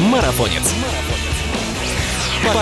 Марафонец.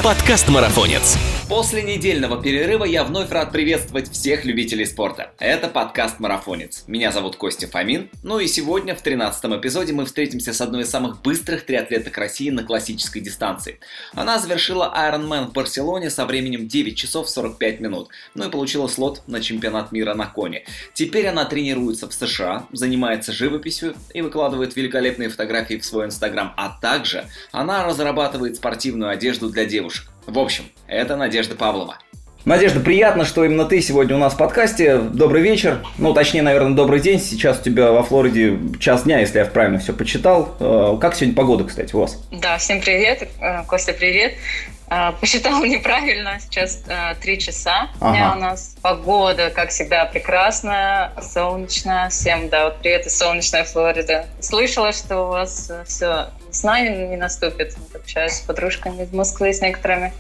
Подкаст Марафонец. После недельного перерыва я вновь рад приветствовать всех любителей спорта. Это подкаст «Марафонец». Меня зовут Костя Фомин. Ну и сегодня в 13 эпизоде мы встретимся с одной из самых быстрых триатлеток России на классической дистанции. Она завершила Ironman в Барселоне со временем 9 часов 45 минут. Ну и получила слот на чемпионат мира на коне. Теперь она тренируется в США, занимается живописью и выкладывает великолепные фотографии в свой инстаграм. А также она разрабатывает спортивную одежду для девушек. В общем, это Надежда Павлова. Надежда, приятно, что именно ты сегодня у нас в подкасте. Добрый вечер. Ну, точнее, наверное, добрый день. Сейчас у тебя во Флориде час дня, если я правильно все почитал. Э, как сегодня погода, кстати, у вас? Да, всем привет. Э, Костя, привет. Э, посчитал неправильно. Сейчас три часа ага. дня у нас. Погода, как всегда, прекрасная, солнечная. Всем, да, вот привет из солнечной Флориды. Слышала, что у вас все с нами не наступит. Общаюсь с подружками из Москвы, с некоторыми.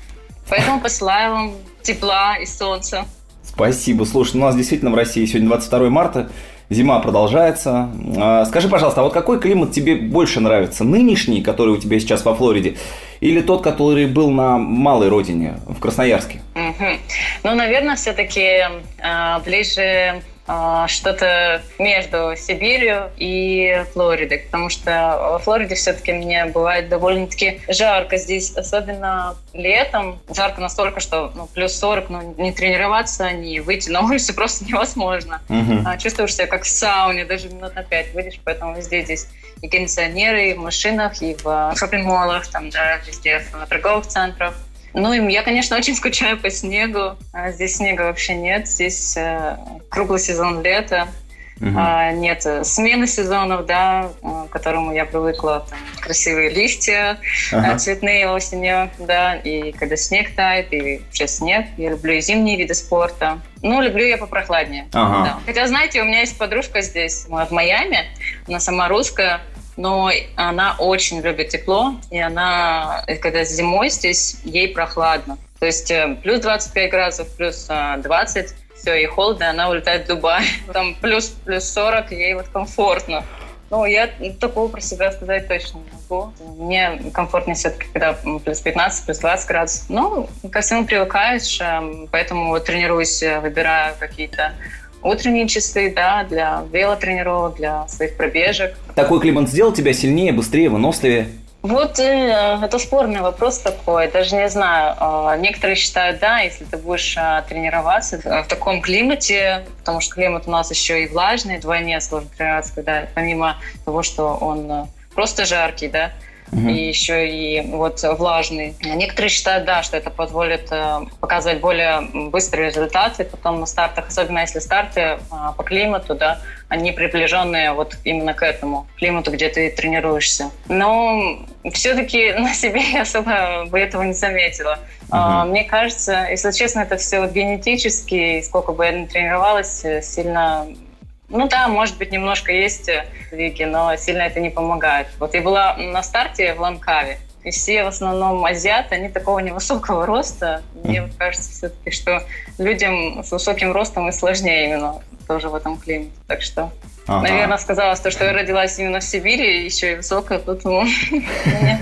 Поэтому посылаю вам тепла и солнца. Спасибо. Слушай, у нас действительно в России сегодня 22 марта, зима продолжается. А, скажи, пожалуйста, а вот какой климат тебе больше нравится? Нынешний, который у тебя сейчас во Флориде, или тот, который был на малой родине, в Красноярске? Угу. Ну, наверное, все-таки э, ближе а, что-то между Сибирью и Флоридой, потому что во Флориде все-таки мне бывает довольно-таки жарко здесь, особенно летом. Жарко настолько, что ну, плюс 40, ну, не тренироваться, не выйти на улицу просто невозможно. Uh-huh. А, чувствуешь себя как в сауне, даже минут на 5 выйдешь, поэтому везде здесь и кондиционеры, и в машинах, и в шоппинг-молах, там, да, везде, в торговых центрах. Ну, я, конечно, очень скучаю по снегу. А здесь снега вообще нет. Здесь э, круглый сезон лета. Угу. А, нет смены сезонов, да, э, к которому я привыкла. Там, красивые листья, ага. Э, цветные осенью, да, и когда снег тает, и вообще снег. Я люблю и зимние виды спорта. Ну, люблю я попрохладнее. Ага. Да. Хотя, знаете, у меня есть подружка здесь, в Майами, она сама русская, но она очень любит тепло, и она, когда зимой здесь, ей прохладно. То есть э, плюс 25 градусов, плюс 20, э, все, ей холодно, она улетает в Дубай. Там плюс, плюс 40, ей вот комфортно. Ну, я такого про себя сказать точно не могу. Мне комфортнее все-таки, когда плюс 15, плюс 20 градусов. Ну, ко всему привыкаешь, эм, поэтому вот тренируюсь, э, выбираю какие-то утренние часы, да, для велотренировок, для своих пробежек. Такой климат сделал тебя сильнее, быстрее, выносливее? Вот э, это спорный вопрос такой, даже не знаю. Э, некоторые считают, да, если ты будешь э, тренироваться в таком климате, потому что климат у нас еще и влажный, вдвойне сложно тренироваться, когда помимо того, что он э, просто жаркий, да, угу. и еще и вот влажный. Некоторые считают, да, что это позволит э, показывать более быстрые результаты потом на стартах, особенно если старты э, по климату, да, они приближенные вот именно к этому климату, где ты тренируешься. Но все-таки на себе я особо бы этого не заметила. Uh-huh. Мне кажется, если честно, это все генетически, сколько бы я ни тренировалась, э, сильно ну да, может быть, немножко есть сдвиги, но сильно это не помогает. Вот я была на старте в Ланкаве, и все в основном азиаты, они такого невысокого роста. Мне mm. кажется все-таки, что людям с высоким ростом и сложнее именно тоже в этом климате. Так что, ага. наверное, сказалось то, что я родилась именно в Сибири, еще и высокая, поэтому мне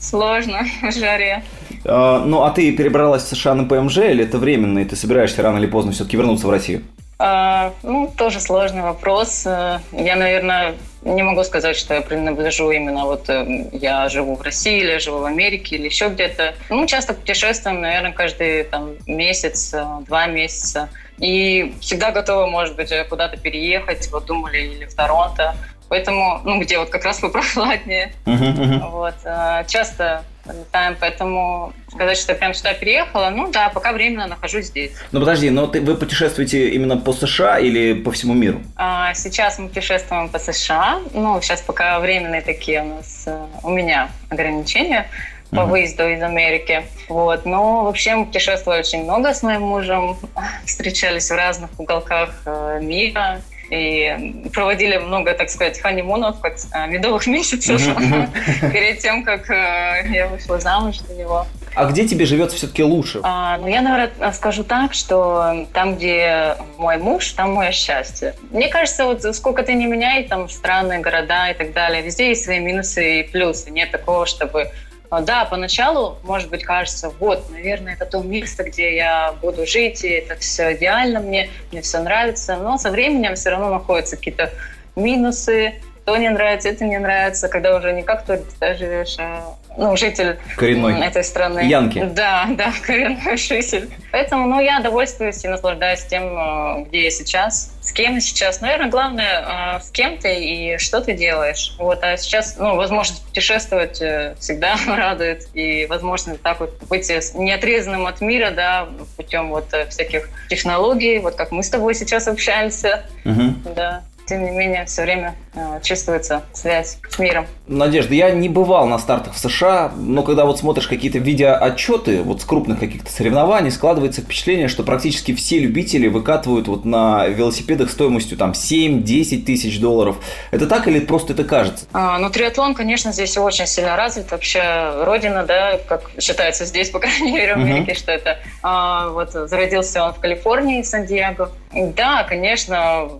сложно в жаре. А, ну, а ты перебралась в США на ПМЖ или это временно, и ты собираешься рано или поздно все-таки вернуться в Россию? А, ну, тоже сложный вопрос. Э, я, наверное, не могу сказать, что я принадлежу именно вот э, я живу в России или живу в Америке или еще где-то. Ну, часто путешествуем, наверное, каждый там месяц, э, два месяца. И всегда готова, может быть, куда-то переехать. Вот думали или в Торонто. Поэтому, ну, где вот как раз попрохладнее. Uh-huh, uh-huh. Вот. Часто летаем, поэтому сказать, что я прям сюда переехала, ну да, пока временно нахожусь здесь. Ну подожди, но ты, вы путешествуете именно по США или по всему миру? А, сейчас мы путешествуем по США, ну сейчас пока временные такие у нас, э, у меня ограничения по uh-huh. выезду из Америки. Вот. Но вообще мы путешествовали очень много с моим мужем, встречались в разных уголках э, мира и проводили много, так сказать, ханимунов, как а, медовых месяцев перед тем, как э, я вышла замуж за него. А где тебе живется все-таки лучше? А, ну, я, наверное, скажу так, что там, где мой муж, там мое счастье. Мне кажется, вот сколько ты не меняй, там страны, города и так далее, везде есть свои минусы и плюсы. Нет такого, чтобы да, поначалу, может быть, кажется, вот, наверное, это то место, где я буду жить, и это все идеально мне, мне все нравится. Но со временем все равно находятся какие-то минусы, то не нравится, это не нравится, когда уже не как турист да, живешь, а ну, житель коренной. этой страны. Янки. Да, да, коренной житель. Поэтому, ну, я довольствуюсь и наслаждаюсь тем, э, где я сейчас, с кем я сейчас. Наверное, главное, э, с кем ты и что ты делаешь. Вот, а сейчас, ну, возможность путешествовать э, всегда радует, и возможность так вот быть неотрезанным от мира, да, путем вот всяких технологий, вот как мы с тобой сейчас общаемся, угу. да тем не менее, все время э, чувствуется связь с миром. Надежда, я не бывал на стартах в США, но когда вот смотришь какие-то видеоотчеты вот с крупных каких-то соревнований, складывается впечатление, что практически все любители выкатывают вот на велосипедах стоимостью там 7-10 тысяч долларов. Это так или просто это кажется? А, ну, триатлон, конечно, здесь очень сильно развит. Вообще, родина, да, как считается здесь, по крайней мере, в Америке, uh-huh. что это а, вот зародился он в Калифорнии, в Сан-Диего. Да, конечно,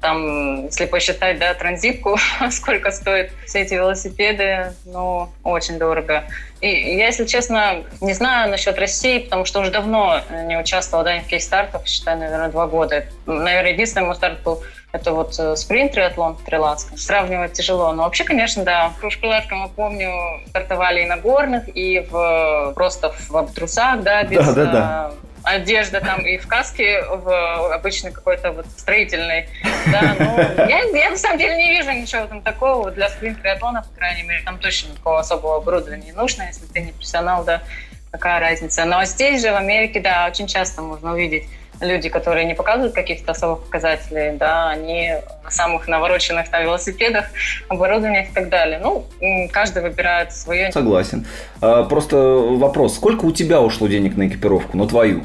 там, если посчитать, да, транзитку, сколько стоят все эти велосипеды, ну, очень дорого. И я, если честно, не знаю насчет России, потому что уже давно не участвовала да, ни в каких стартах, считаю, наверное, два года. Наверное, единственный мой старт был это вот э, спринт триатлон в Трилатском. Сравнивать тяжело. Но вообще, конечно, да. В Кружкулатском, я помню, стартовали и на горных, и в, просто в трусах, да, без да, да, да одежда там и в каске в обычной какой-то вот строительной. Да, ну, я, я на самом деле не вижу ничего там такого для спринт-триатлона, по крайней мере, там точно никакого особого оборудования не нужно, если ты не профессионал, да, какая разница. Но здесь же в Америке, да, очень часто можно увидеть люди, которые не показывают каких-то особых показателей, да, они на самых навороченных на велосипедах, оборудованиях и так далее. Ну, каждый выбирает свое. Согласен. А, просто вопрос, сколько у тебя ушло денег на экипировку, на твою?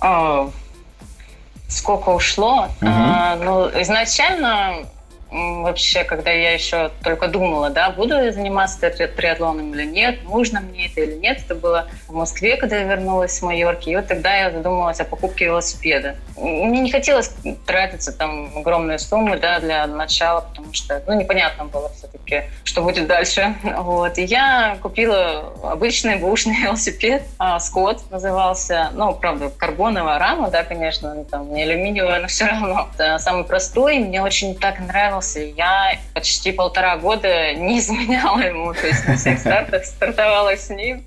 А, сколько ушло? Угу. А, ну, изначально вообще, когда я еще только думала, да, буду я заниматься триатлоном или нет, нужно мне это или нет, это было в Москве, когда я вернулась с Майорки, и вот тогда я задумалась о покупке велосипеда. Мне не хотелось тратиться там огромные суммы, да, для начала, потому что, ну, непонятно было все-таки, что будет дальше. Вот. И я купила обычный бушный велосипед, а, Скотт назывался, ну, правда, карбоновая рама, да, конечно, там не алюминиевая, но все равно. Это самый простой, мне очень так нравился понравился. Я почти полтора года не изменяла ему, то есть на всех стартах стартовала с ним.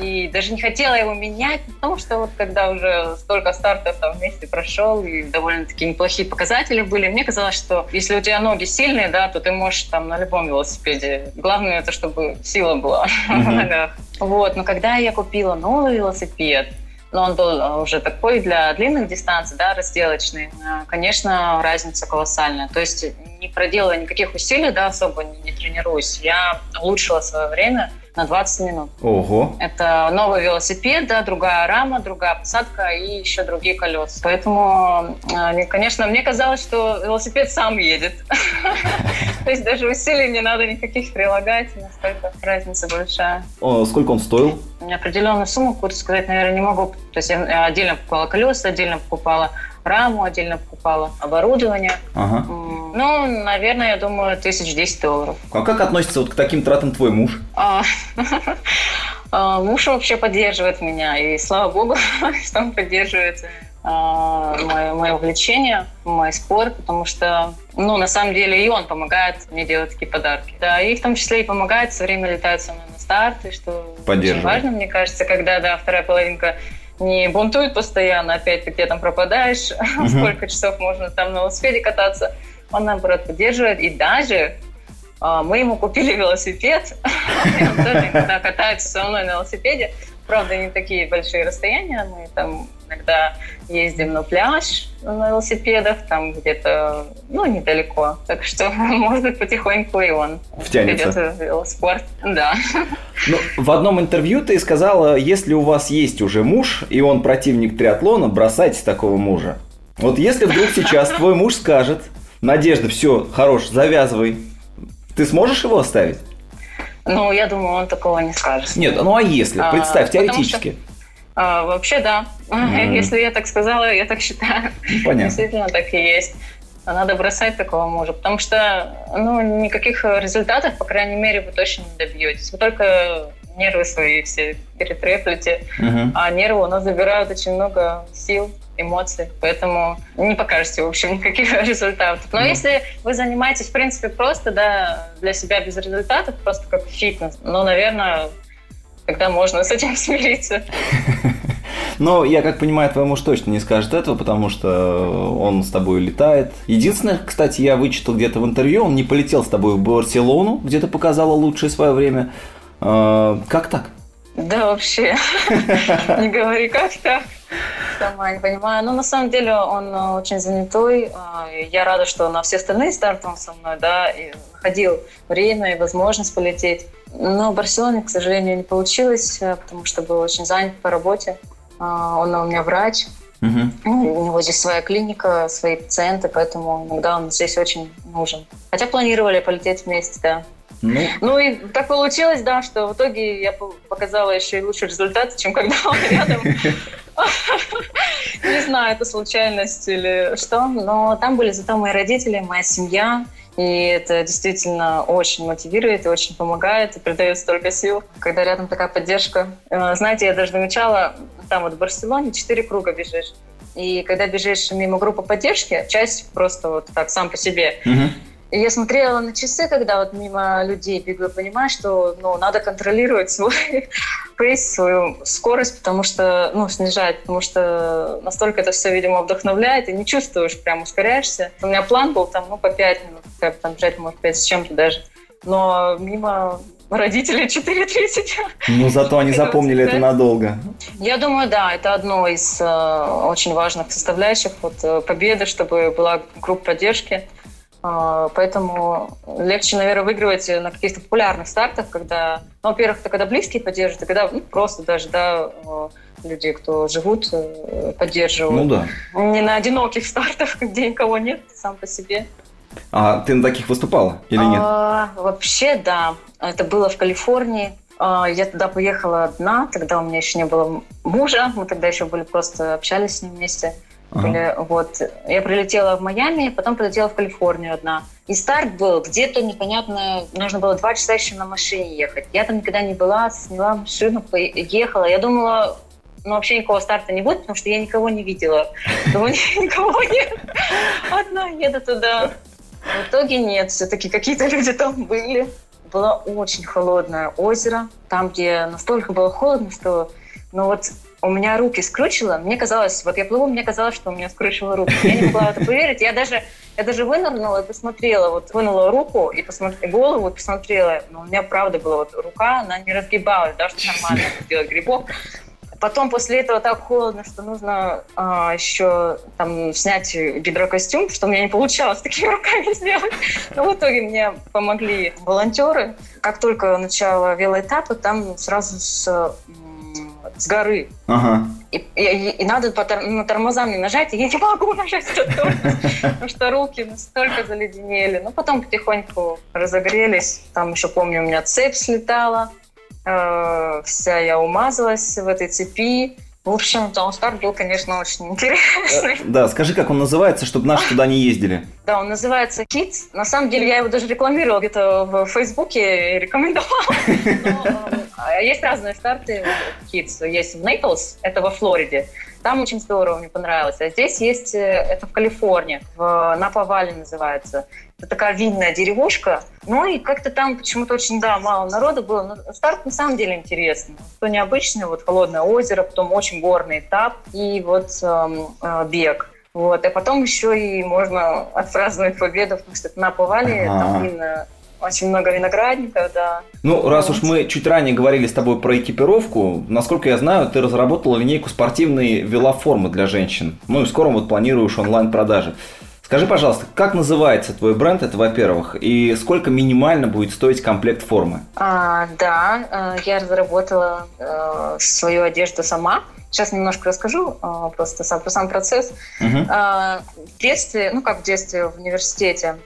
И даже не хотела его менять, потому что вот когда уже столько стартов там вместе прошел, и довольно-таки неплохие показатели были, мне казалось, что если у тебя ноги сильные, да, то ты можешь там на любом велосипеде. Главное это, чтобы сила была в ногах. Вот, но когда я купила новый велосипед, но он был э, уже такой для длинных дистанций, да, разделочный, э, конечно, разница колоссальная. То есть не проделывая никаких усилий, да, особо не, не тренируюсь, я улучшила свое время на 20 минут. Ого. Это новый велосипед, да, другая рама, другая посадка и еще другие колеса. Поэтому, э, конечно, мне казалось, что велосипед сам едет. То есть даже усилий не надо никаких прилагать, настолько разница большая. Сколько он стоил? Определенную сумму, какую-то сказать, наверное, не могу. То есть я отдельно покупала колеса, отдельно покупала раму, отдельно покупала оборудование. Ага. Ну, наверное, я думаю, тысяч десять долларов. А как относится вот к таким тратам твой муж? А, а, муж вообще поддерживает меня, и слава богу, что он поддерживает а, мое, мое увлечение, мой спорт, потому что, ну, на самом деле и он помогает мне делать такие подарки. Да, и в том числе и помогает все время летать со мной на старты, что очень важно, мне кажется, когда, да, вторая половинка не бунтует постоянно, опять ты где там пропадаешь, угу. сколько часов можно там на велосипеде кататься. Он, наоборот, поддерживает. И даже а, мы ему купили велосипед, он тоже иногда катается со мной на велосипеде. Правда, не такие большие расстояния, мы там иногда ездим на пляж на велосипедах, там где-то, ну, недалеко. Так что, может быть, потихоньку и он втянется в велоспорт. Да. Ну, в одном интервью ты сказала, если у вас есть уже муж, и он противник триатлона, бросайте такого мужа. Вот если вдруг сейчас твой муж скажет, Надежда, все, хорош, завязывай, ты сможешь его оставить? Ну, я думаю, он такого не скажет. Нет, ну а если? А, Представь, потому теоретически. А, вообще, да. Мгм. Если я так сказала, я так считаю. Понятно. Действительно, так и есть. Надо бросать такого мужа, потому что ну, никаких результатов, по крайней мере, вы точно не добьетесь. Вы только нервы свои все перетреплете, Мгм. а нервы у нас забирают очень много сил, эмоций, поэтому не покажете, в общем, никаких результатов. Но Ну. если вы занимаетесь, в принципе, просто, да, для себя без результатов, просто как фитнес, ну, наверное, тогда можно с этим смириться. Но я как понимаю, твой муж точно не скажет этого, потому что он с тобой летает. Единственное, кстати, я вычитал где-то в интервью, он не полетел с тобой в Барселону, где ты показала лучшее свое время. А, Как так? Да, вообще, не говори как так. Сама не понимаю. Но на самом деле он э, очень занятой. А, Я рада, что на все остальные старты он со мной, да, и находил время и возможность полететь. Но в Барселоне, к сожалению, не получилось, э, потому что был очень занят по работе. А, Он у меня врач, ну, у него здесь своя клиника, свои пациенты, поэтому иногда он здесь очень нужен. Хотя планировали полететь вместе, да. Ну, Ну и так получилось, да, что в итоге я по- показала еще и лучший результат, чем когда он рядом. Не знаю, это случайность или что, но там были зато мои родители, моя семья, и это действительно очень мотивирует и очень помогает, и придает столько сил, когда рядом такая поддержка. Э, Знаете, я даже замечала, там вот в Барселоне четыре круга бежишь, и когда бежишь мимо группы поддержки, часть просто вот так сам по себе, мгм. И я смотрела на часы, когда вот мимо людей бегу, и понимаю, что ну, надо контролировать свой пейс, свою скорость, потому что, ну, снижать, потому что настолько это все, видимо, вдохновляет, и не чувствуешь, прям ускоряешься. У меня план был там, ну, по 5 минут, как там бежать, может, 5 с чем-то даже. Но мимо родителей 4.30. ну зато они запомнили это надолго. Я думаю, да, это одно из э, очень важных составляющих вот, э, победы, чтобы была группа поддержки. А, поэтому легче, наверное, выигрывать на каких-то популярных стартах, когда, ну, во-первых, это когда близкие поддерживают, и когда ну, просто даже, да, э, люди, кто живут, э, поддерживают. Ну да. Не на одиноких стартах, где никого нет, сам по себе. А ты на таких выступала или нет? А, вообще, да. Это было в Калифорнии. А, Я туда поехала одна, тогда у меня еще не было мужа, мы тогда еще были просто общались с ним вместе. Ага. Вот. Я прилетела в Майами, потом прилетела в Калифорнию одна. И старт был где-то непонятно, нужно было два часа еще на машине ехать. Я там никогда не была, сняла машину, поехала. Я думала, ну, вообще никакого старта не будет, потому что я никого не видела. Думаю, никого нет. Одна еду туда. В итоге нет, все-таки какие-то люди там были. Было очень холодное озеро, там, где настолько было холодно, что ну вот у меня руки скручило. Мне казалось, вот я плыву, мне казалось, что у меня скручило руки. Я не могла в это поверить. Я даже, я даже вынырнула и посмотрела, вот вынула руку и посмотрела голову и посмотрела. Но у меня правда была вот рука, она не разгибалась, да, что нормально сделать грибок. Потом после этого так холодно, что нужно а, еще там снять гидрокостюм, что у меня не получалось такими руками сделать. Но в итоге мне помогли волонтеры. Как только начало велоэтапа, там сразу с, с горы. Ага. И, и- и надо по на тормозам не нажать, и я не могу нажать потому что руки настолько заледенели. Но потом потихоньку разогрелись. Там еще помню, у меня цепь слетала. Э, Вся я умазалась в этой цепи. В общем, старт был, конечно, очень интересный. Да, скажи, как он называется, чтобы наши туда не ездили. Да, он называется Kids. На самом деле я его даже рекламировала где-то в Фейсбуке и рекомендовала. Но, э, Есть разные старты Kids. Есть в Нейплс, это во Флориде. Там очень здорово, мне понравилось. А здесь есть, э, это в Калифорнии, в Напа-Вале называется. Это такая винная деревушка. Ну и как-то там почему-то очень, да, мало народу было. Но старт на самом деле интересный. Что необычный, вот холодное озеро, потом очень горный этап и вот эм, э, бег. Вот. А потом еще и можно отпраздновать победу, потому что это на Повале, Ага. там винно- очень много виноградников, да. Ну, раз уж мы чуть ранее говорили с тобой про экипировку, насколько я знаю, ты разработала линейку спортивной велоформы для женщин. Ну и скоро вот планируешь онлайн-продажи. Скажи, пожалуйста, как называется твой бренд, это во-первых, и сколько минимально будет стоить комплект формы? А, да, э, я разработала э, свою одежду сама. Сейчас немножко расскажу а, просто сам, про сам процесс. Угу. В детстве, ну как в детстве, в университете,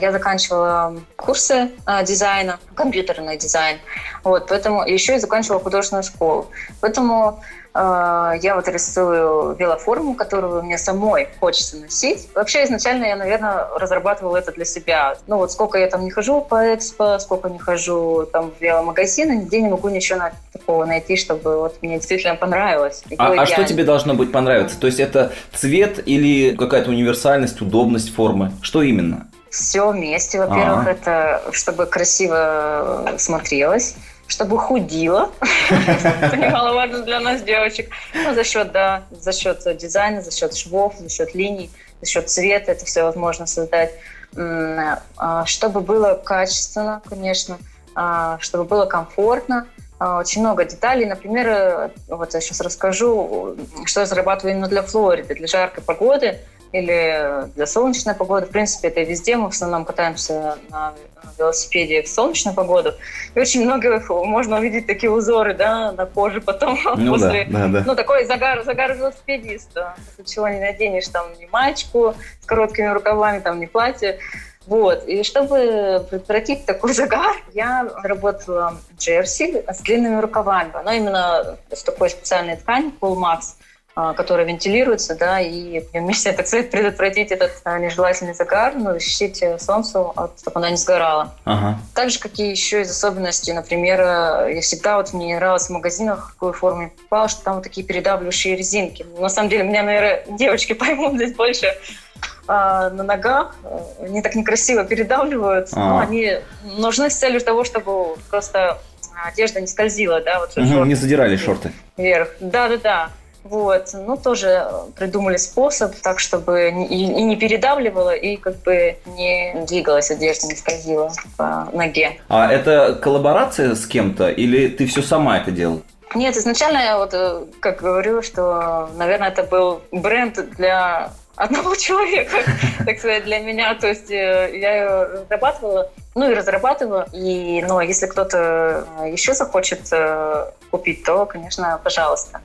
я заканчивала курсы дизайна, компьютерный дизайн. Вот, поэтому еще и заканчивала художественную школу. Поэтому а, я вот рисую велоформу, которую мне самой хочется носить. Вообще изначально я, наверное, разрабатывала это для себя. Ну вот сколько я там не хожу по экспо, сколько не хожу там в веломагазины, нигде не могу ничего такого найти, чтобы вот мне действительно понравилось. А, а что тебе должно быть понравиться? То есть это цвет или какая-то универсальность, удобность формы? Что именно? Все вместе. Во-первых, А-а. это чтобы красиво смотрелось чтобы худила. Это немаловажно для нас, девочек. Ну, за счет, да, за счет дизайна, за счет швов, за счет линий, за счет цвета это все возможно создать. А, чтобы было качественно, конечно, а, чтобы было комфортно. А, очень много деталей. Например, э, вот я сейчас расскажу, что я зарабатываю именно для Флориды, для жаркой погоды – или для солнечной погоды. В принципе, это везде. Мы в основном катаемся на велосипеде в солнечную погоду. И очень много можно увидеть такие узоры да, на коже потом ну, после... Да, да, да. Ну, такой загар, загар велосипедиста. Чего не наденешь там ни маечку с короткими рукавами, там ни платье. Вот. И чтобы предотвратить такой загар, я работала джерси с длинными рукавами. Оно именно с такой специальной ткани, Cool Max – а, которая вентилируется, да, и вместе, так сказать, предотвратить этот а, нежелательный загар, ну, защитить солнце, от, чтобы она не сгорала. Ага. Так же, какие еще из особенностей, например, я всегда вот мне не нравилось в магазинах, в какой форме попала, что там вот такие передавливающие резинки. На самом деле, меня, наверное, девочки поймут здесь больше а, на ногах, они так некрасиво передавливают, а. но они нужны с целью того, чтобы просто одежда не скользила, да, вот угу, не задирали шорты. Вверх. Да-да-да. Вот, ну, тоже придумали способ так, чтобы и, и не передавливало, и как бы не двигалась одежда, не скользила по ноге. А это коллаборация с кем-то или ты все сама это делала? Нет, изначально я вот э, как говорю, что, наверное, это был бренд для одного человека, так сказать, для меня. То есть э, я ее разрабатывала, ну и разрабатывала. И, но если кто-то еще захочет э, купить, то, конечно, пожалуйста.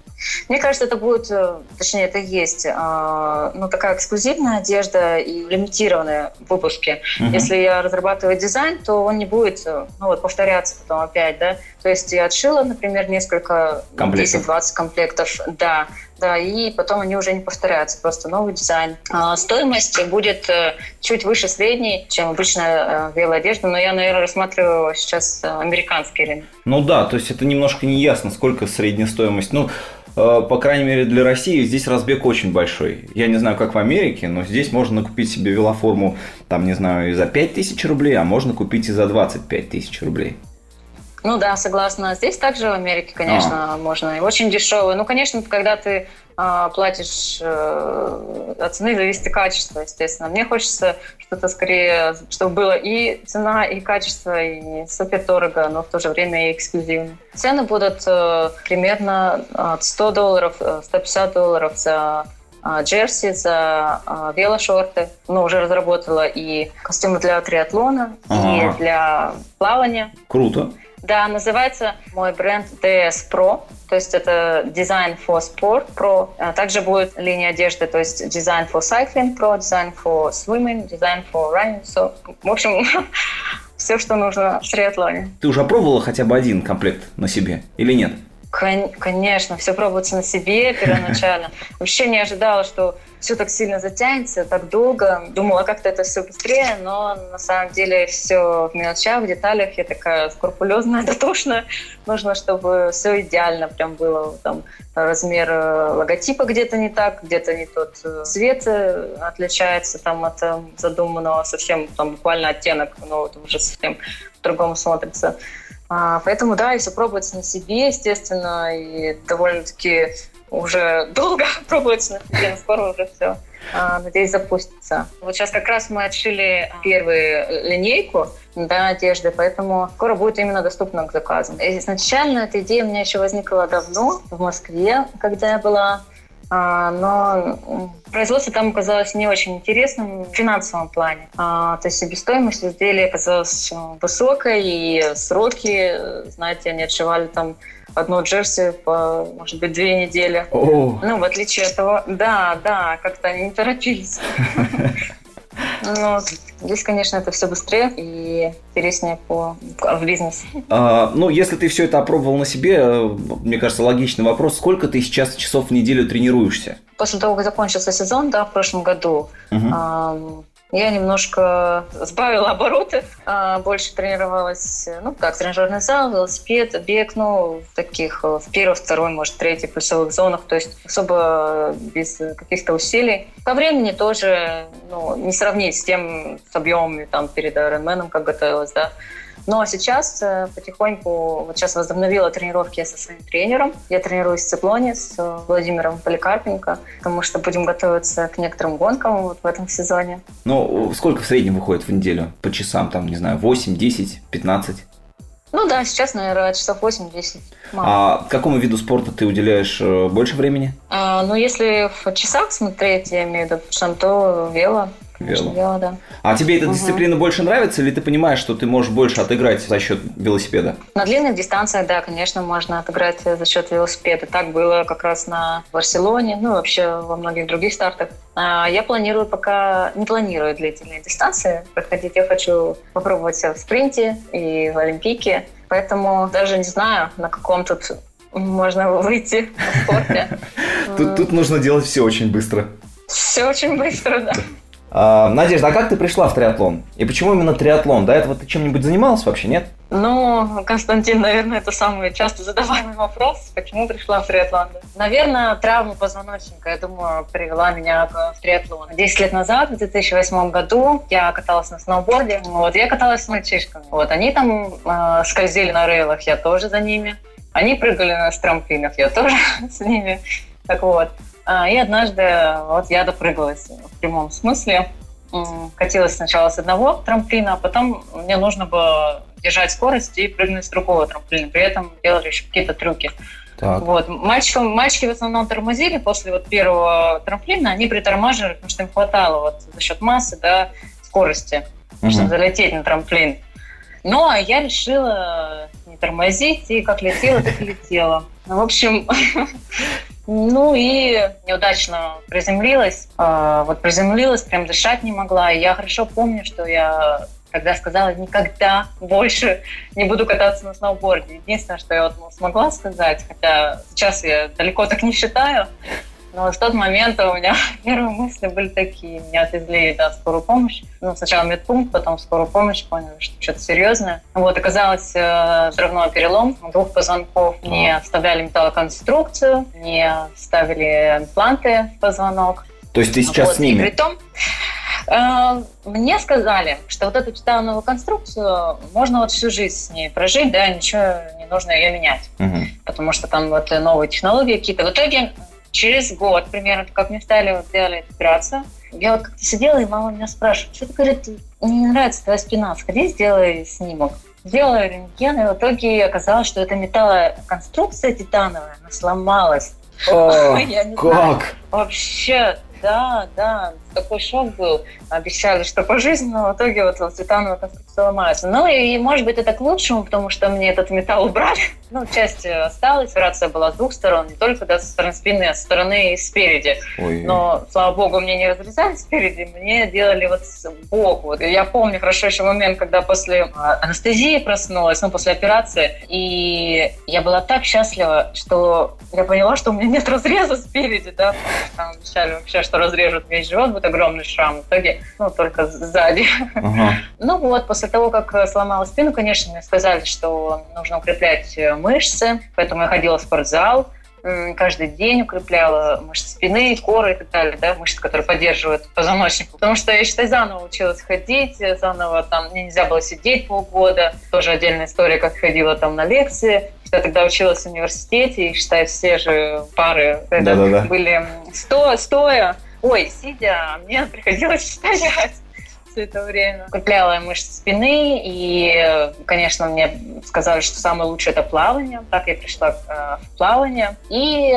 Мне кажется, это будет, э, точнее, это есть, э, ну, такая эксклюзивная одежда и лимитированные выпуски. Угу. Если я разрабатываю дизайн, то он не будет, э, ну, вот, повторяться потом опять, да. То есть я отшила, например, несколько, 10-20 комплектов, да, да, и потом они уже не повторяются, просто новый дизайн. А, стоимость будет чуть выше средней, чем обычная велоодежда, но я, наверное, рассматриваю сейчас американский рынок. Ну да, то есть это немножко не ясно, сколько средняя стоимость. Ну, Э, по крайней мере для России, здесь разбег очень большой. Я не знаю, как в Америке, но здесь можно купить себе велоформу, там, не знаю, и за 5 тысяч рублей, а можно купить и за 25 тысяч рублей. Ну да, согласна. Здесь также в Америке, конечно, а. можно. И очень дешевые. Ну, конечно, когда ты а, платишь э, от цены, зависит и качество, естественно. Мне хочется что-то скорее, чтобы было и цена, и качество, и супер дорого, но в то же время и эксклюзивно. Цены будут э, примерно от 100 долларов, 150 э, долларов за джерси, за велошорты. Ну, уже разработала и костюмы для триатлона, ага. и для плавания. Круто. Да, называется мой бренд DS Pro, то есть это Design for Sport Pro. А также будет линия одежды, то есть Design for Cycling Pro, Design for Swimming, Design for Running. So, в общем, все, что нужно в триатлоне. Ты уже пробовала хотя бы один комплект на себе или нет? Конечно, все пробуется на себе первоначально. Вообще не ожидала, что все так сильно затянется, так долго. Думала, как-то это все быстрее, но на самом деле все в мелочах, в деталях. Я такая скрупулезная, дотошная. Нужно, чтобы все идеально прям было. Там размер э, логотипа где-то не так, где-то не тот э, цвет э, отличается там от задуманного совсем, там буквально оттенок, но вот уже совсем по-другому смотрится. А, поэтому, да, и все пробуется на себе, естественно, и довольно-таки уже долго пробуется на себе, скоро уже все, а, надеюсь, запустится. Вот сейчас как раз мы отшили первую линейку да, одежды, поэтому скоро будет именно доступно к заказам. Изначально эта идея у меня еще возникла давно в Москве, когда я была но производство там оказалось не очень интересным в финансовом плане. А, то есть себестоимость изделия оказалась высокой, и сроки, знаете, они отшивали там одну джерси по, может быть, две недели. О. Ну, в отличие от того, да, да, как-то они не торопились. Но здесь, конечно, это все быстрее и интереснее по, в бизнесе. А, ну, если ты все это опробовал на себе, э, мне кажется, логичный вопрос, сколько ты сейчас часов в неделю тренируешься? После того, как закончился сезон, да, в прошлом году, угу. Я немножко сбавила обороты, а, больше тренировалась, ну, как тренажерный зал, велосипед, бег, ну, в таких, в первой, второй, может, третьей пульсовых зонах, то есть особо без каких-то усилий. По времени тоже, ну, не сравнить с тем, с объемами там перед Ironman, как готовилась, да, но сейчас э, потихоньку, вот сейчас возобновила тренировки со своим тренером. Я тренируюсь в циклоне с э, Владимиром Поликарпенко, потому что будем готовиться к некоторым гонкам вот в этом сезоне. Ну, сколько в среднем выходит в неделю? По часам, там, не знаю, 8, 10, 15? Ну да, сейчас, наверное, часов 8-10. А какому виду спорта ты уделяешь э, больше времени? А, ну, если в часах смотреть, я имею в виду, то вело. Вело. вело да. А тебе эта угу. дисциплина больше нравится, или ты понимаешь, что ты можешь больше отыграть за счет велосипеда? На длинных дистанциях, да, конечно, можно отыграть за счет велосипеда. Так было как раз на Барселоне, ну, вообще во многих других стартах. А я планирую пока, не планирую длительные дистанции проходить. Я хочу попробовать себя в спринте и в Олимпийке. Поэтому даже не знаю, на каком тут можно выйти в спорте. Тут, тут нужно делать все очень быстро. Все очень быстро, да. А, Надежда, а как ты пришла в триатлон? И почему именно триатлон? До этого ты чем-нибудь занималась вообще, нет? Ну, Константин, наверное, это самый часто задаваемый вопрос, почему пришла в триатлон. Наверное, травма позвоночника, я думаю, привела меня в триатлон. Десять лет назад, в 2008 году, я каталась на сноуборде. Вот, я каталась с мальчишками. Вот, они там э, скользили на рейлах, я тоже за ними. Они прыгали на трамплинах, я тоже с ними. Так вот. А, и однажды вот я допрыгалась в прямом смысле. Катилась сначала с одного трамплина, а потом мне нужно было держать скорость и прыгнуть с другого трамплина. При этом делали еще какие-то трюки. Так. Вот. Мальчикам, мальчики в основном тормозили после вот первого трамплина, они притормаживали, потому что им хватало вот за счет массы, да, скорости, угу. чтобы залететь на трамплин. Но я решила не тормозить, и как летела, так и летела. В общем, Ну и неудачно приземлилась. А, вот приземлилась, прям дышать не могла. И я хорошо помню, что я тогда сказала, никогда больше не буду кататься на сноуборде. Единственное, что я вот смогла сказать, хотя сейчас я далеко так не считаю, но в тот момент у меня первые мысли были такие. Меня отвезли да, в скорую помощь. Ну, сначала медпункт, потом в скорую помощь. Поняли, что что-то серьезное. Вот, оказалось э, взрывной перелом двух позвонков. Мне вставляли металлоконструкцию, мне ставили импланты в позвонок. То есть ты сейчас вот. с ними? И при том, э, мне сказали, что вот эту титановую конструкцию можно вот всю жизнь с ней прожить, да, ничего не нужно ее менять. Угу. Потому что там вот новые технологии какие-то. В итоге Через год примерно, как мне стали вот делали операцию, я вот как-то сидела, и мама меня спрашивает, что ты, говорит, мне не нравится твоя спина, сходи, сделай снимок. Сделала рентген, и в итоге оказалось, что это металлоконструкция титановая, она сломалась. О, как? Вообще, да, да, такой шок был. Обещали, что пожизненно, в итоге вот, вот титановая конструкция ломается. Ну и, может быть, это к лучшему, потому что мне этот металл убрали. Ну, часть осталась. Операция была с двух сторон, не только да, со стороны спины, а со стороны и спереди. Ой. Но, слава богу, мне не разрезали спереди, мне делали вот сбоку. Вот. Я помню хорошо еще момент, когда после а, анестезии проснулась, ну, после операции, и я была так счастлива, что я поняла, что у меня нет разреза спереди, да, там обещали вообще, что разрежут весь живот, будет огромный шрам. В итоге, ну, только сзади. Ага. Ну вот, после того, как сломала спину, конечно, мне сказали, что нужно укреплять э, мышцы, поэтому я ходила в спортзал, каждый день укрепляла мышцы спины, коры и так далее, да, мышцы, которые поддерживают позвоночник. Потому что я, считай, заново училась ходить, заново там мне нельзя было сидеть полгода. Тоже отдельная история, как ходила там на лекции. Я тогда училась в университете, и, считай, все же пары да -да -да. были сто, стоя. Ой, сидя, мне приходилось стоять все это время. Укрепляла мышцы спины, и, конечно, мне сказали, что самое лучшее – это плавание. Так я пришла э, в плавание. И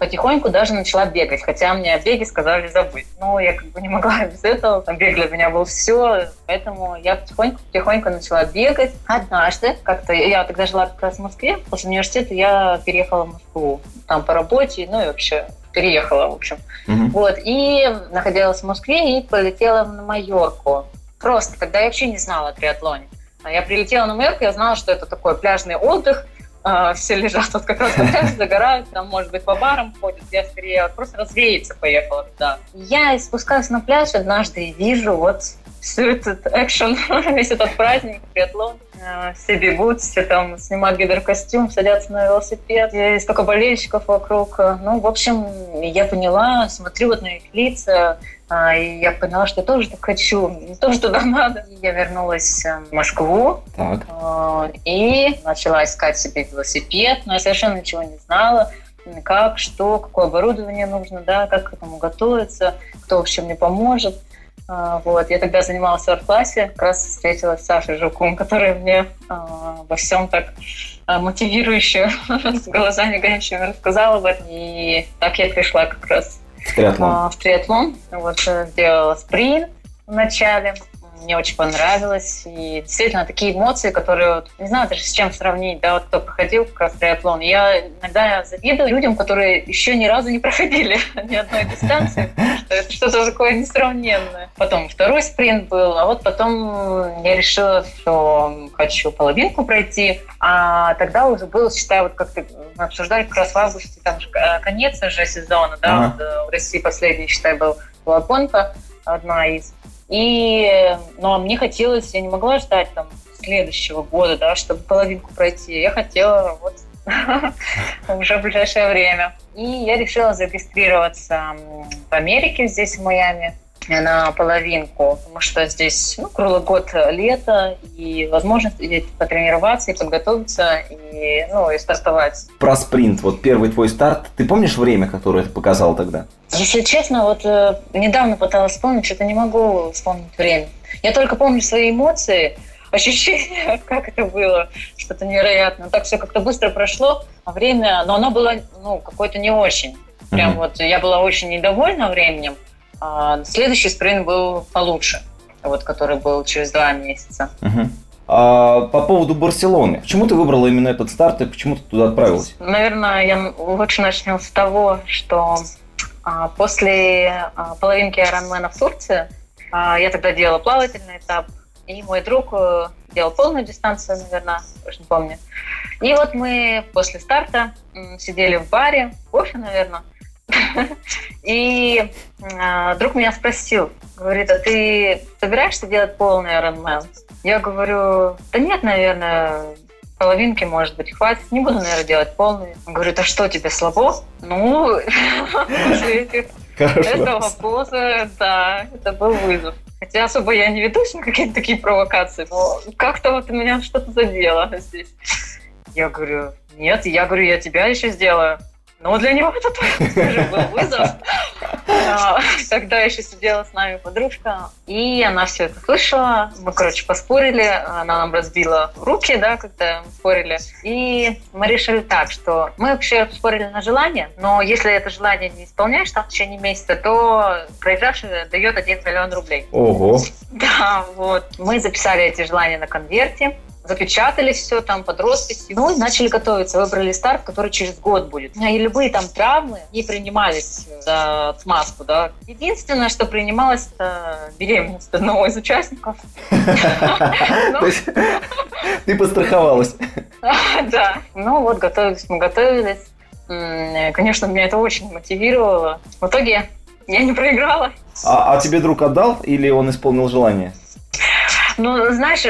потихоньку даже начала бегать, хотя мне о беге сказали забыть. Но я как бы не могла без этого, там бег для меня был все, поэтому я потихоньку-потихоньку начала бегать. Однажды, как-то я тогда жила как раз в Москве, после университета я переехала в Москву, там по работе, ну и вообще переехала, в общем. Угу. Вот, и находилась в Москве и полетела на Майорку. Просто, тогда я вообще не знала о триатлоне. Я прилетела на Майорку, я знала, что это такой пляжный отдых, а, все лежат вот как раз пляже, загорают, там, может быть, по барам ходят. Я скорее вот просто развеяться поехала туда. Я спускаюсь на пляж однажды и вижу вот всю этот экшен, весь этот праздник, триатлон. А, все бегут, все там снимают гидрокостюм, садятся на велосипед. Есть только болельщиков вокруг. Ну, в общем, я поняла, смотрю вот на их лица, и я поняла, что я тоже так хочу, тоже туда надо. И я вернулась э, в Москву так. А, и начала искать себе велосипед, но я совершенно ничего не знала как, что, какое оборудование нужно, да, как к этому готовиться, кто вообще мне поможет. А, вот. Я тогда занималась в арт-классе, как раз встретилась с Сашей Жуком, который мне во всем так мотивирующе, с глазами горящими рассказала об этом. И так я пришла как раз в триатлон. А, в триатлон. Вот э, сделала спринт в начале. Мне очень понравилось. И действительно, такие эмоции, которые, вот, не знаю даже с чем сравнить, да, вот кто проходил как раз триатлон. Я иногда завидую людям, которые еще ни разу не проходили ни одной дистанции, что это что-то такое несравненное. Потом второй спринт был, а вот потом я решила, что хочу половинку пройти, а тогда уже было, считаю, вот как мы обсуждали как раз в августе, там же э, конец уже сезона, да, ага. вот, э, в России последний, считай, был была гонка, одна из. И, ну, а мне хотелось, я не могла ждать там следующего года, да, чтобы половинку пройти. Я хотела вот уже в ближайшее время. И я решила зарегистрироваться в Америке, здесь, в Майами на половинку, потому что здесь ну, круглый год лето, и возможность потренироваться и подготовиться, и, ну, и стартовать. Про спринт, вот первый твой старт, ты помнишь время, которое ты показал тогда? Если честно, вот э, недавно пыталась вспомнить, что-то не могу вспомнить время. Я только помню свои эмоции, ощущения, как это было, что-то невероятное. Так все как-то быстро прошло, а время, но оно было ну, какое-то не очень. Прям mm-hmm. вот я была очень недовольна временем, а следующий спринт был получше, вот, который был через два месяца. Угу. А по поводу Барселоны, почему ты выбрала именно этот старт и почему ты туда отправилась? Наверное, я лучше начнем с того, что а, после а, половинки Ironman в Турции я тогда делала плавательный этап, и мой друг э, делал полную дистанцию, наверное, уж не помню. И вот мы после старта сидели в баре, кофе, наверное, и э, друг меня спросил, говорит, а ты собираешься делать полный Ironman? Я говорю, да нет, наверное, половинки, может быть, хватит. Не буду, наверное, делать полный. Он говорит, а что, тебе слабо? Ну, после этих этого поза, да, это был вызов. Хотя особо я не ведусь на какие-то такие провокации, но как-то вот меня что-то задело здесь. Я говорю, нет, я говорю, я тебя еще сделаю. Но для него это тоже был вызов. А, тогда еще сидела с нами подружка, и она все это слышала. Мы, короче, поспорили, она нам разбила руки, да, когда мы спорили. И мы решили так, что мы вообще спорили на желание, но если это желание не исполняешь там в течение месяца, то проигравший дает 1 миллион рублей. Ого! Да, вот. Мы записали эти желания на конверте, запечатали все там под росписью. Ну и начали готовиться. Выбрали старт, который через год будет. И любые там травмы не принимались за смазку, да. Единственное, что принималось, это беременность одного из участников. Ты постраховалась. Да. Ну вот, готовились мы, готовились. Конечно, меня это очень мотивировало. В итоге я не проиграла. А, а тебе друг отдал или он исполнил желание? Ну, знаешь,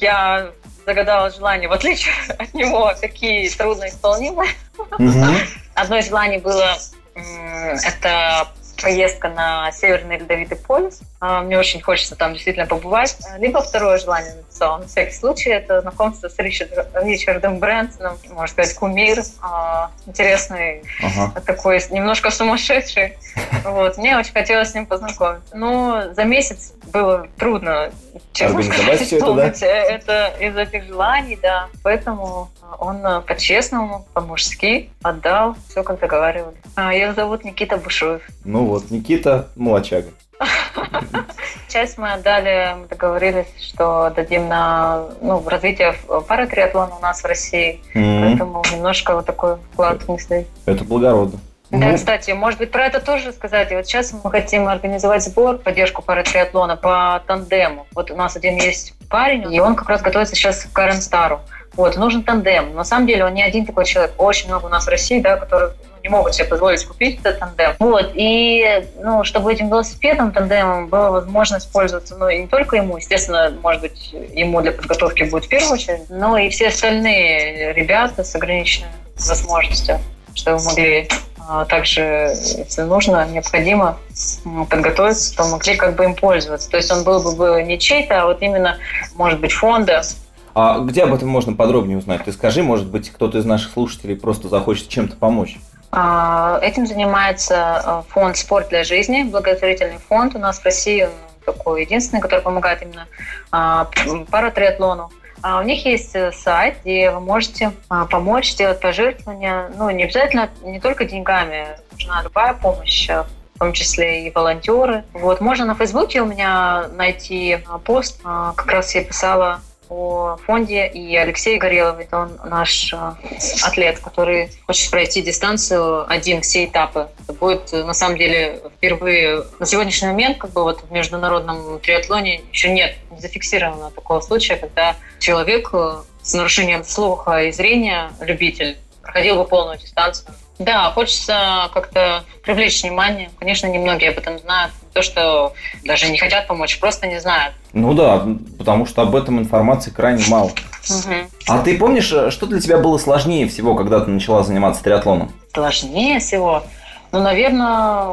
я загадала желание, в отличие от него, какие трудноисполнимые. Угу. Одно из желаний было это поездка на Северный Ледовитый полюс. А, мне очень хочется там действительно побывать. Либо второе желание написала, на всякий случай, это знакомство с Ричард, Ричардом Брэнсоном, можно сказать, кумир, а, интересный, ага. такой немножко сумасшедший. Вот. Мне очень хотелось с ним познакомиться. Но за месяц было трудно, честно сказать, исполнить это, да? это из этих желаний, да. Поэтому он по-честному, по-мужски отдал все, как договаривались. Его зовут Никита Бушуев. Ну вот, Никита Молочага. Часть мы отдали, мы договорились, что дадим на ну, развитие паратриатлона у нас в России. Mm-hmm. Поэтому немножко вот такой вклад внесли. Это благородно. Да, ну. кстати, может быть, про это тоже сказать. Вот сейчас мы хотим организовать сбор, поддержку паратриатлона по тандему. Вот у нас один есть парень, и он как раз готовится сейчас к Карен Стару. Вот, нужен тандем. На самом деле он не один такой человек. Очень много у нас в России, да, который не могут себе позволить купить этот тандем. Вот, и, ну, чтобы этим велосипедом, тандемом была возможность пользоваться, ну, и не только ему, естественно, может быть, ему для подготовки будет в первую очередь, но и все остальные ребята с ограниченной возможностью, чтобы могли а, также, если нужно, необходимо подготовиться, то могли как бы им пользоваться. То есть он был бы не чей-то, а вот именно, может быть, фонда, а где об этом можно подробнее узнать? Ты скажи, может быть, кто-то из наших слушателей просто захочет чем-то помочь. А, этим занимается а, фонд «Спорт для жизни», благотворительный фонд. У нас в России он такой единственный, который помогает именно а, паратриатлону. У них есть э, сайт, где вы можете помочь сделать пожертвования. Ну, не обязательно, не только деньгами, нужна любая помощь, в том числе и волонтеры. Вот, можно на Фейсбуке у меня найти пост. Как раз я писала о фонде и Алексей Горелов, это он наш э, атлет, который хочет пройти дистанцию один, все этапы. Это будет, э, на самом деле, впервые на сегодняшний момент, как бы вот в международном триатлоне еще нет, не зафиксировано такого случая, когда человек э, с нарушением слуха и зрения, любитель, проходил бы полную дистанцию да, хочется как-то привлечь внимание. Конечно, немногие об этом знают. То, что даже не хотят помочь, просто не знают. Ну да, потому что об этом информации крайне мало. Угу. А ты помнишь, э, что для тебя было сложнее всего, когда ты начала заниматься триатлоном? Сложнее всего? Ну, наверное,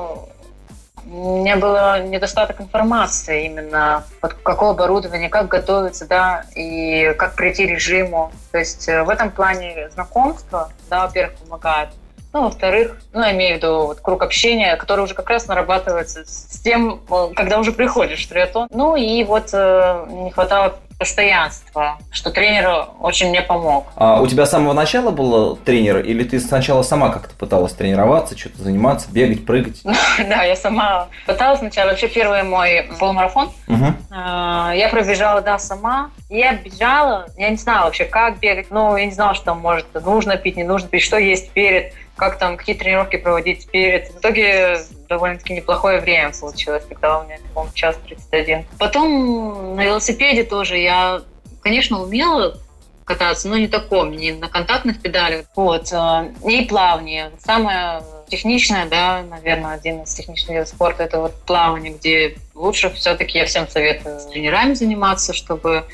у меня было недостаток информации именно, вот какое оборудование, как готовиться, да, и как прийти режиму. То есть э, в этом плане знакомство, да, во-первых, помогает. Ну, во-вторых, ну, я имею в виду вот круг общения, который уже как раз нарабатывается с тем, э, когда уже приходишь в триатлон. Ну, и вот э, не хватало постоянства, что тренер очень мне помог. А у тебя с самого начала был тренер, или ты сначала сама как-то пыталась тренироваться, что-то заниматься, бегать, прыгать? Да, я сама пыталась сначала. Вообще первый мой полумарафон. А, я пробежала, да, сама. Я бежала, я не знала вообще, как бегать. Ну, я не знала, что может нужно пить, не нужно пить, что есть перед как там, какие тренировки проводить перед. В итоге довольно-таки неплохое время получилось, когда у меня, по-моему, час 31. Потом на велосипеде тоже я, конечно, умела кататься, но не таком, не на контактных педалях. Вот. Э, и плавание. Самое техничное, да, наверное, один из техничных видов спорта, это вот плавание, где лучше все-таки я всем советую с тренерами заниматься, чтобы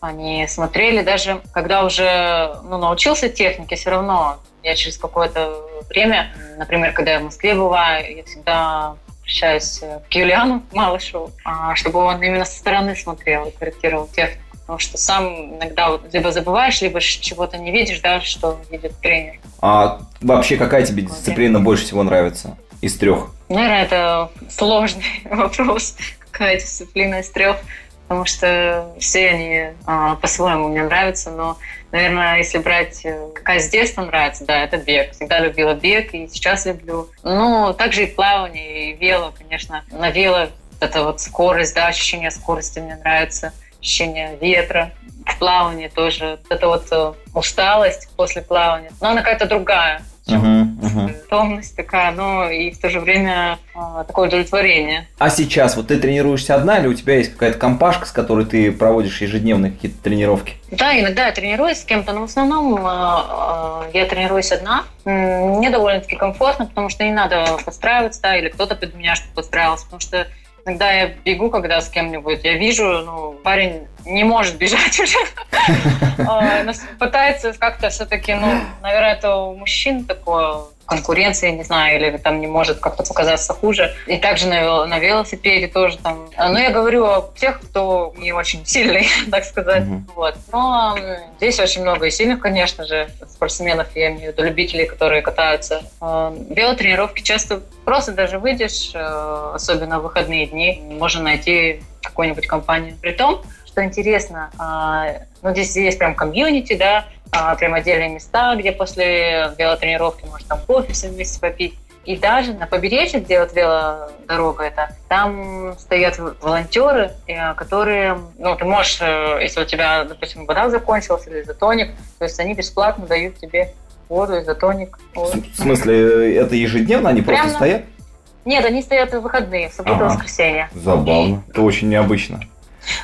они смотрели, даже когда уже ну, научился технике, все равно я через какое-то время, например, когда я в Москве бываю, я всегда обращаюсь к Юлиану Малышеву, а, чтобы он именно со стороны смотрел и корректировал технику. Потому что сам иногда вот либо забываешь, либо чего-то не видишь, да, что видит тренер. А вообще какая тебе дисциплина больше всего нравится из трех? Наверное, это сложный вопрос. Какая дисциплина из трех? потому что все они а, по-своему мне нравятся, но, наверное, если брать, э, какая с детства нравится, да, это бег. Всегда любила бег и сейчас люблю. Ну, также и плавание, и вело, конечно. На вело это вот скорость, да, ощущение скорости мне нравится, ощущение ветра. В плавании тоже это вот э, усталость после плавания, но она какая-то другая uh-huh, uh-huh. томность такая, но и в то же время э, такое удовлетворение. А сейчас вот ты тренируешься одна или у тебя есть какая-то компашка, с которой ты проводишь ежедневные какие-то тренировки? Да, иногда я тренируюсь с кем-то, но в основном э, э, я тренируюсь одна. Мне довольно-таки комфортно, потому что не надо подстраиваться, да, или кто-то под меня чтобы подстраивался, потому что Иногда я бегу, когда с кем-нибудь, я вижу, ну, парень не может бежать уже. А, пытается как-то все-таки, ну, наверное, это у мужчин такое конкуренции, не знаю, или там не может как-то показаться хуже. И также на, на велосипеде тоже там. Но я говорю о тех, кто не очень сильный, так сказать. Mm-hmm. Вот. Но здесь очень много и сильных, конечно же, спортсменов, я имею в виду любителей, которые катаются. Э, велотренировки часто просто даже выйдешь, э, особенно в выходные дни, можно найти какую-нибудь компанию. При том, что интересно, а, ну, здесь есть прям комьюнити, да, а, прям отдельные места, где после велотренировки можно там кофе все вместе попить. И даже на побережье, где вот велодорога это, там стоят волонтеры, э, которые, ну, ты можешь, э, если у тебя, допустим, вода закончилась или изотоник, то есть они бесплатно дают тебе воду, изотоник. Вот. В смысле, это ежедневно они Прямо... просто стоят? Нет, они стоят в выходные, в субботу ага. воскресенье. Забавно. Это очень необычно.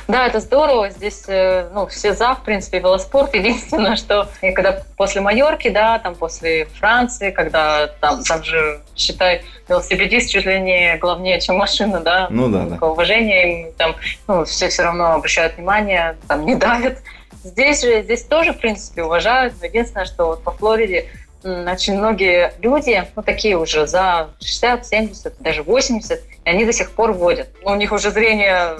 Да, это здорово. Здесь, э, ну, все за, в принципе, велоспорт. Единственное, что я когда после Майорки, да, там после Франции, когда там, там же, считай, велосипедист чуть ли не главнее, чем машина, да. Ну да, да. Уважение им, там, ну, все все равно обращают внимание, там, не давят. Здесь же, здесь тоже, в принципе, уважают. Единственное, что вот по Флориде очень многие люди, ну, такие уже за 60, 70, даже 80, и они до сих пор водят. У них уже зрение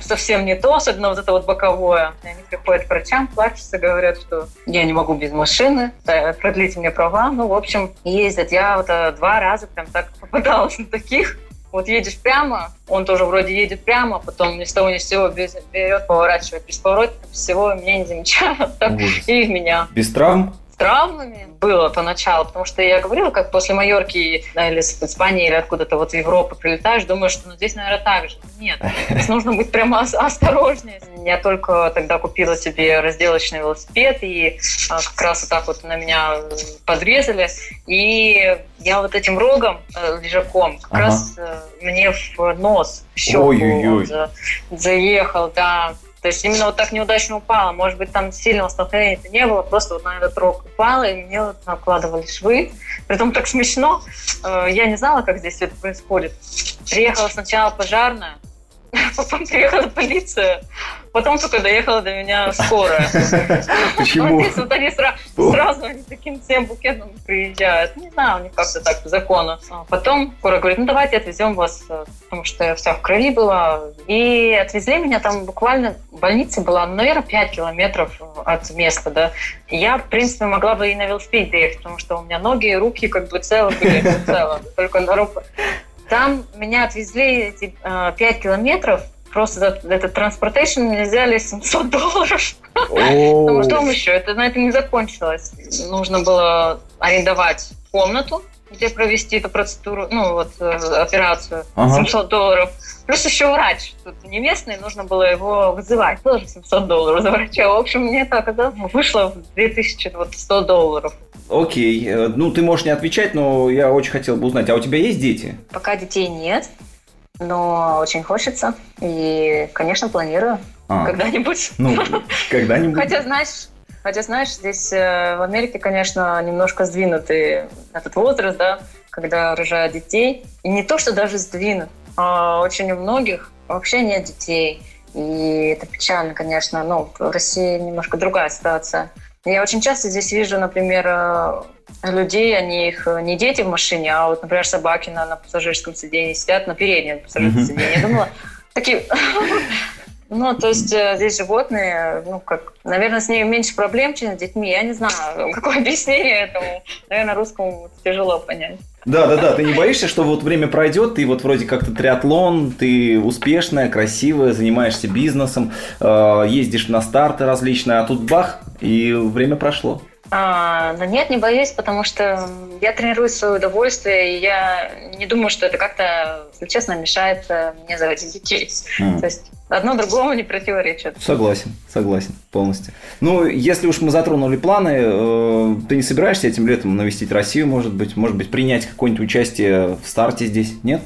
совсем не то, особенно вот это вот боковое. И они приходят к врачам, плачутся, говорят, что я не могу без машины, продлите мне права. Ну, в общем, ездят. Я вот э, два раза прям так попадалась на таких. Вот едешь прямо, он тоже вроде едет прямо, потом ни с того ни с сего берет, поворачивает без поворота, всего меня не замечают, так и меня. Без травм? Травмами было поначалу, потому что я говорила, как после Майорки да, или с Испании или откуда-то вот в Европу прилетаешь, думаешь, что ну, здесь, наверное, так же. Нет, здесь нужно быть прямо осторожнее. Я только тогда купила себе разделочный велосипед, и а, как раз вот так вот на меня подрезали, и я вот этим рогом, э, лежаком, как ага. раз э, мне в нос, в щеку за, заехал, да. То есть именно вот так неудачно упала. Может быть, там сильного столкновения не было, просто вот на этот рог упала, и мне вот накладывали швы. Притом так смешно. Э, я не знала, как здесь все это происходит. Приехала сначала пожарная, потом приехала полиция, Потом только доехала до меня скорая. Почему? Ну, вот они сразу они таким всем букетом приезжают. Не знаю, у них как-то так по закону. А потом скорая говорит, ну давайте отвезем вас, э, потому что я вся в крови была. И отвезли меня там буквально, больница была, ну, наверное, 5 километров от места, да. Я, в принципе, могла бы и на велосипеде доехать, потому что у меня ноги и руки как бы целы были, целы, только на руку. Там меня отвезли эти э, 5 километров, просто за этот транспортейшн мне взяли 700 долларов. Потому что еще, это на этом не закончилось. Нужно было арендовать комнату, где провести эту процедуру, ну вот э, операцию, ага. 700 долларов. Плюс еще врач, тут не местный, нужно было его вызывать, тоже 700 долларов за врача. В общем, мне это оказалось, вышло в 2100 долларов. Окей, э, ну ты можешь не отвечать, но я очень хотел бы узнать, а у тебя есть дети? Пока детей нет но очень хочется. И, конечно, планирую а. когда-нибудь. Ну, когда-нибудь. Хотя, знаешь, хотя, знаешь, здесь э, в Америке, конечно, немножко сдвинутый этот возраст, да, когда рожают детей. И не то, что даже сдвинут, а очень у многих вообще нет детей. И это печально, конечно. Но в России немножко другая ситуация. Я очень часто здесь вижу, например, э, людей, они их э, не дети в машине, а вот, например, собаки на, на пассажирском сиденье сидят на переднем пассажирском mm-hmm. сиденье. Я думала, такие... Ну, то есть э, здесь животные, ну, как, наверное, с ними меньше проблем, чем с детьми. Я не знаю, какое объяснение этому. Наверное, русскому тяжело понять. Да, да, да. Ты не боишься, что вот время пройдет, ты вот вроде как-то триатлон, ты успешная, красивая, занимаешься бизнесом, э, ездишь на старты различные, а тут бах, и время прошло. А, но нет, не боюсь, потому что я тренируюсь в свое удовольствие, и я не думаю, что это как-то, если честно, мешает э, мне заводить детей. Mm. То есть одно другому не противоречит. Согласен, согласен полностью. Ну, если уж мы затронули планы, э, ты не собираешься этим летом навестить Россию, может быть, может быть, принять какое-нибудь участие в старте здесь, нет?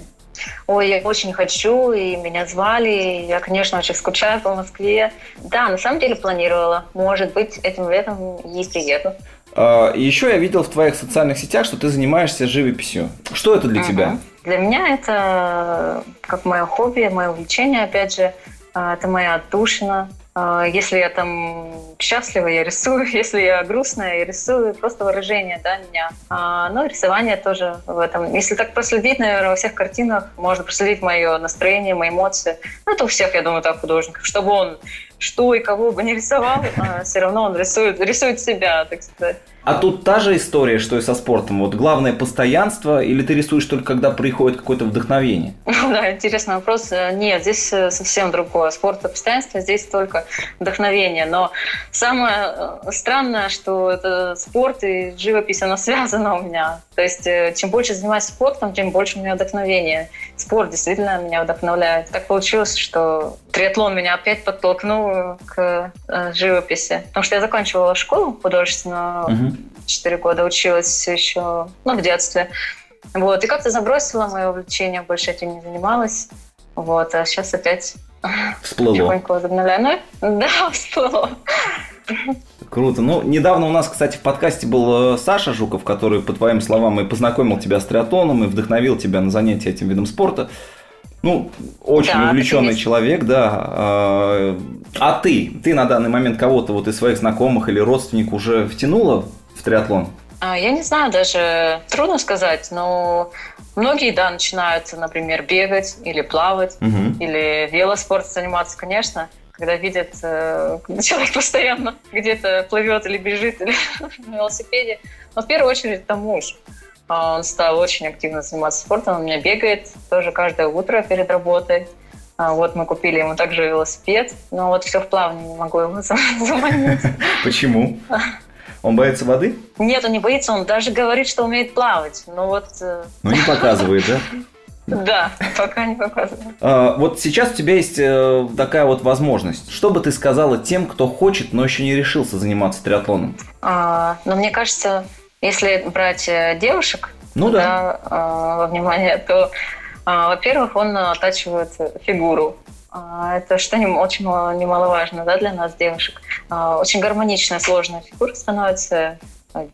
Ой, я очень хочу, и меня звали. Я, конечно, очень скучаю по Москве. Да, на самом деле планировала. Может быть, этим летом и приеду. А, еще я видел в твоих социальных сетях, что ты занимаешься живописью. Что это для тебя? Для меня это как мое хобби, мое увлечение, опять же. А, это моя отдушина. А, если я там счастлива, я рисую. Если я грустная, я рисую. Просто выражение да, меня. А, ну, рисование тоже в этом. Если так проследить, наверное, во всех картинах можно проследить мое настроение, мои эмоции. Ну, это у всех, я думаю, так художников. Чтобы он что и кого бы не рисовал, а все равно он рисует, рисует себя, так сказать. А тут та же история, что и со спортом. Вот главное постоянство, или ты рисуешь только когда приходит какое-то вдохновение? Да, интересный вопрос. Нет, здесь э, совсем другое. Спорт и постоянство, здесь только вдохновение. Но самое э, странное, что это спорт и живопись, она связана у меня. То есть э, чем больше занимаюсь спортом, тем больше у меня вдохновения. Спорт действительно меня вдохновляет. Так получилось, что триатлон меня опять подтолкнул к живописи. Потому что я заканчивала школу художественную, угу 4 года училась еще, ну, в детстве. Вот, и как-то забросила мое увлечение, больше этим не занималась. Вот, а сейчас опять всплыло. потихоньку возобновляю. Ну, да, всплыло. Круто. Ну, недавно у нас, кстати, в подкасте был э, Саша Жуков, который, по твоим словам, и познакомил тебя с триатлоном, и вдохновил тебя на занятия этим видом спорта. Ну, очень да, увлеченный человек, да. А, а ты? Ты на данный момент кого-то вот из своих знакомых или родственников уже втянула в триатлон? А, я не знаю, даже трудно сказать, но многие, да, начинают, например, бегать или плавать, угу. или велоспорт заниматься, конечно, когда видят, э, когда человек постоянно где-то плывет или бежит или на велосипеде. Но в первую очередь это муж. А, он стал очень активно заниматься спортом, он у меня бегает тоже каждое утро перед работой. А, вот мы купили ему также велосипед, но вот все в плавание не могу его заманить. Почему? Он боится воды? Нет, он не боится, он даже говорит, что умеет плавать. Ну вот... Э, ну не показывает, да? Да, пока не показывает. А, вот сейчас у тебя есть э, такая вот возможность. Что бы ты сказала тем, кто хочет, но еще не решился заниматься триатлоном? А, ну, мне кажется, если брать э, девушек ну, да. Да, во внимание, то, во-первых, он оттачивает фигуру. А, это что очень немаловажно да, для нас, девушек. А, очень гармоничная, сложная фигура становится.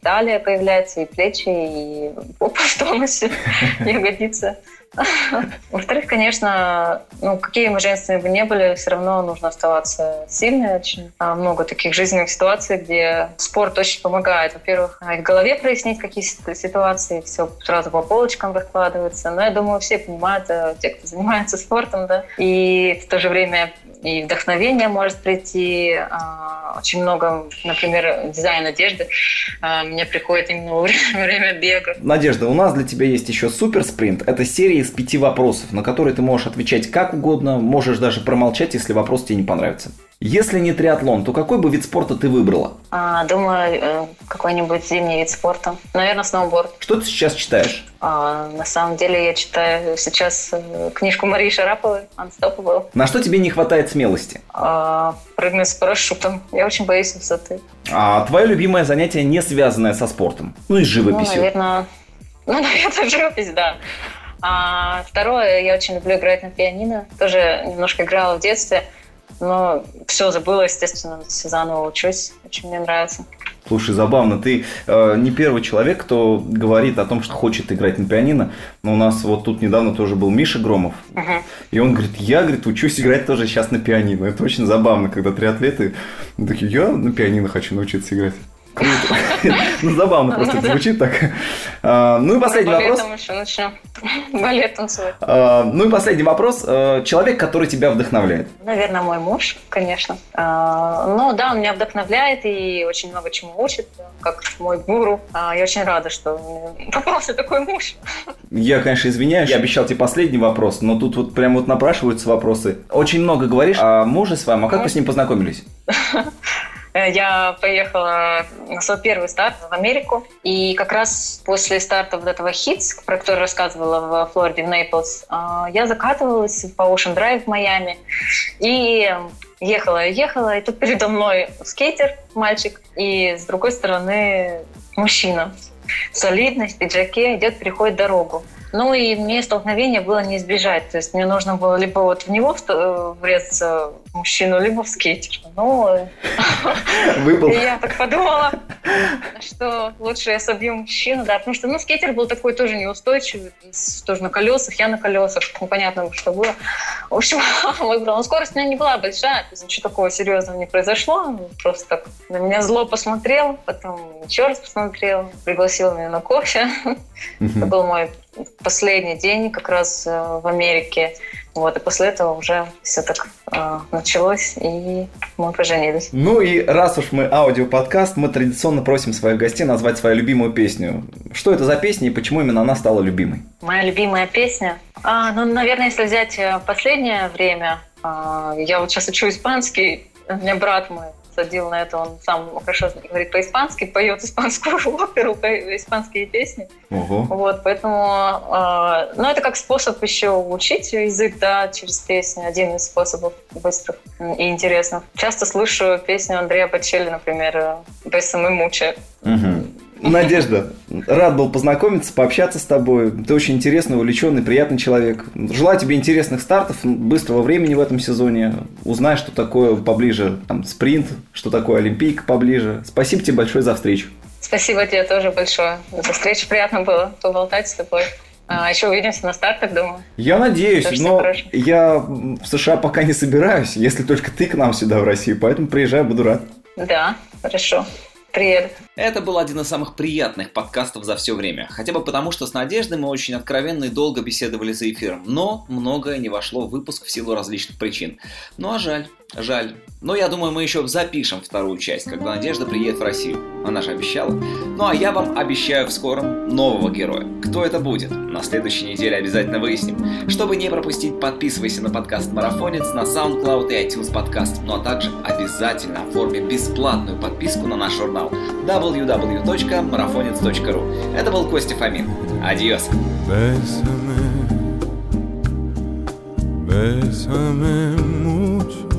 Далее появляются и плечи, и попа в тонусе, ягодицы. Во-вторых, конечно, ну, какие мы женственные бы не были, все равно нужно оставаться сильной. Очень а, много таких жизненных ситуаций, где спорт очень помогает. Во-первых, в голове прояснить какие-то ситуации, все сразу по полочкам раскладывается. Но я думаю, все понимают, э, те, кто занимается спортом, да. И в то же время и вдохновение может прийти. А, очень много, например, дизайн одежды а, мне приходит именно во время бега. Надежда, у нас для тебя есть еще супер спринт. Это серия из пяти вопросов, на которые ты можешь отвечать как угодно, можешь даже промолчать, если вопрос тебе не понравится. Если не триатлон, то какой бы вид спорта ты выбрала? А, думаю, э, какой-нибудь зимний вид спорта. Наверное, сноуборд. Что ты сейчас читаешь? А, на самом деле я читаю сейчас э, книжку Марии Шараповой «Unstoppable». На что тебе не хватает смелости? А, прыгнуть с парашютом. Я очень боюсь высоты. А твое любимое занятие, не связанное со спортом? Ну и с живописью? Ну, наверное, ну, наверное, живопись, да. А второе, я очень люблю играть на пианино. Тоже немножко играла в детстве. Но все забыла, естественно, все заново учусь. Очень мне нравится. Слушай, забавно, ты э, не первый человек, кто говорит о том, что хочет играть на пианино. Но у нас вот тут недавно тоже был Миша Громов. Uh-huh. И он говорит, я, говорит, учусь играть тоже сейчас на пианино. Это очень забавно, когда триатлеты такие, я на пианино хочу научиться играть. Круто. Ну, забавно просто звучит так. А, ну и последний вопрос. еще начнем. Балет танцевать. А, ну и последний вопрос. А, человек, который тебя вдохновляет. Наверное, мой муж, конечно. Ну да, он меня вдохновляет и очень много чему учит, как мой гуру. Я очень рада, что попался такой муж. Я, конечно, извиняюсь. Я обещал тебе последний вопрос, но тут вот прям вот напрашиваются вопросы. Очень много говоришь о муже с вами. А как вы с ним познакомились? Э, я поехала на свой первый старт в Америку. И как раз после старта вот этого хитс, про который рассказывала в Флориде, в Нейплс, э, я закатывалась по Ocean Drive в Майами. И ехала, ехала, и тут передо мной скейтер, мальчик, и с другой стороны мужчина. Солидный, в пиджаке, идет, переходит дорогу. Ну и мне столкновение было не избежать. То есть мне нужно было либо вот в него врезаться, в мужчину, либо в скейтер. Ну, Выпал. я так подумала, что лучше я собью мужчину, да, потому что, ну, скейтер был такой тоже неустойчивый, тоже на колесах, я на колесах, непонятно, что было. В общем, выбрал. Но скорость у меня не была большая, то есть ничего такого серьезного не произошло, просто так на меня зло посмотрел, потом еще раз посмотрел, пригласил меня на кофе. Это был мой последний день как раз э, в Америке. Вот, и после этого уже все так э, началось, и мы поженились. Ну и раз уж мы аудиоподкаст, мы традиционно просим своих гостей назвать свою любимую песню. Что это за песня и почему именно она стала любимой? Моя любимая песня? А, ну, наверное, если взять э, последнее время, а, я вот сейчас учу испанский, у меня брат мой садил на это, он сам хорошо говорит по-испански, поет испанскую оперу, испанские песни. Угу. Вот, поэтому, э, ну, это как способ еще учить язык, да, через песни, один из способов быстрых и интересных. Часто слышу песню Андрея Бачели, например, «Бесом и муча». Угу. Надежда, рад был познакомиться, пообщаться с тобой. Ты очень интересный, увлеченный, приятный человек. Желаю тебе интересных стартов, быстрого времени в этом сезоне. Узнай, что такое поближе там, спринт, что такое Олимпийка поближе. Спасибо тебе большое за встречу. Спасибо тебе тоже большое за встречу. Приятно было поболтать с тобой. А еще увидимся на стартах, думаю. Я надеюсь, но я в США пока не собираюсь, если только ты к нам сюда в Россию, поэтому приезжай, буду рад. Да, хорошо. Привет. Это был один из самых приятных подкастов за все время. Хотя бы потому, что с Надеждой мы очень откровенно и долго беседовали за эфиром. Но многое не вошло в выпуск в силу различных причин. Ну а жаль. Жаль. Но я думаю, мы еще запишем вторую часть, когда Надежда приедет в Россию. Она же обещала. Ну а я вам обещаю в скором нового героя. Кто это будет? На следующей неделе обязательно выясним. Чтобы не пропустить, подписывайся на подкаст Марафонец на SoundCloud и iTunes подкаст. Ну а также обязательно оформи бесплатную подписку на наш журнал www.marafonец.ru Это был Костя Фомин. Адьос. Bésame, bésame mucho.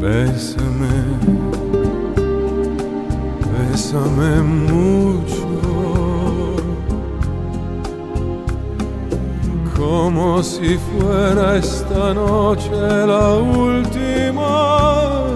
Bésame, bésame mucho, como si fuera esta noche la última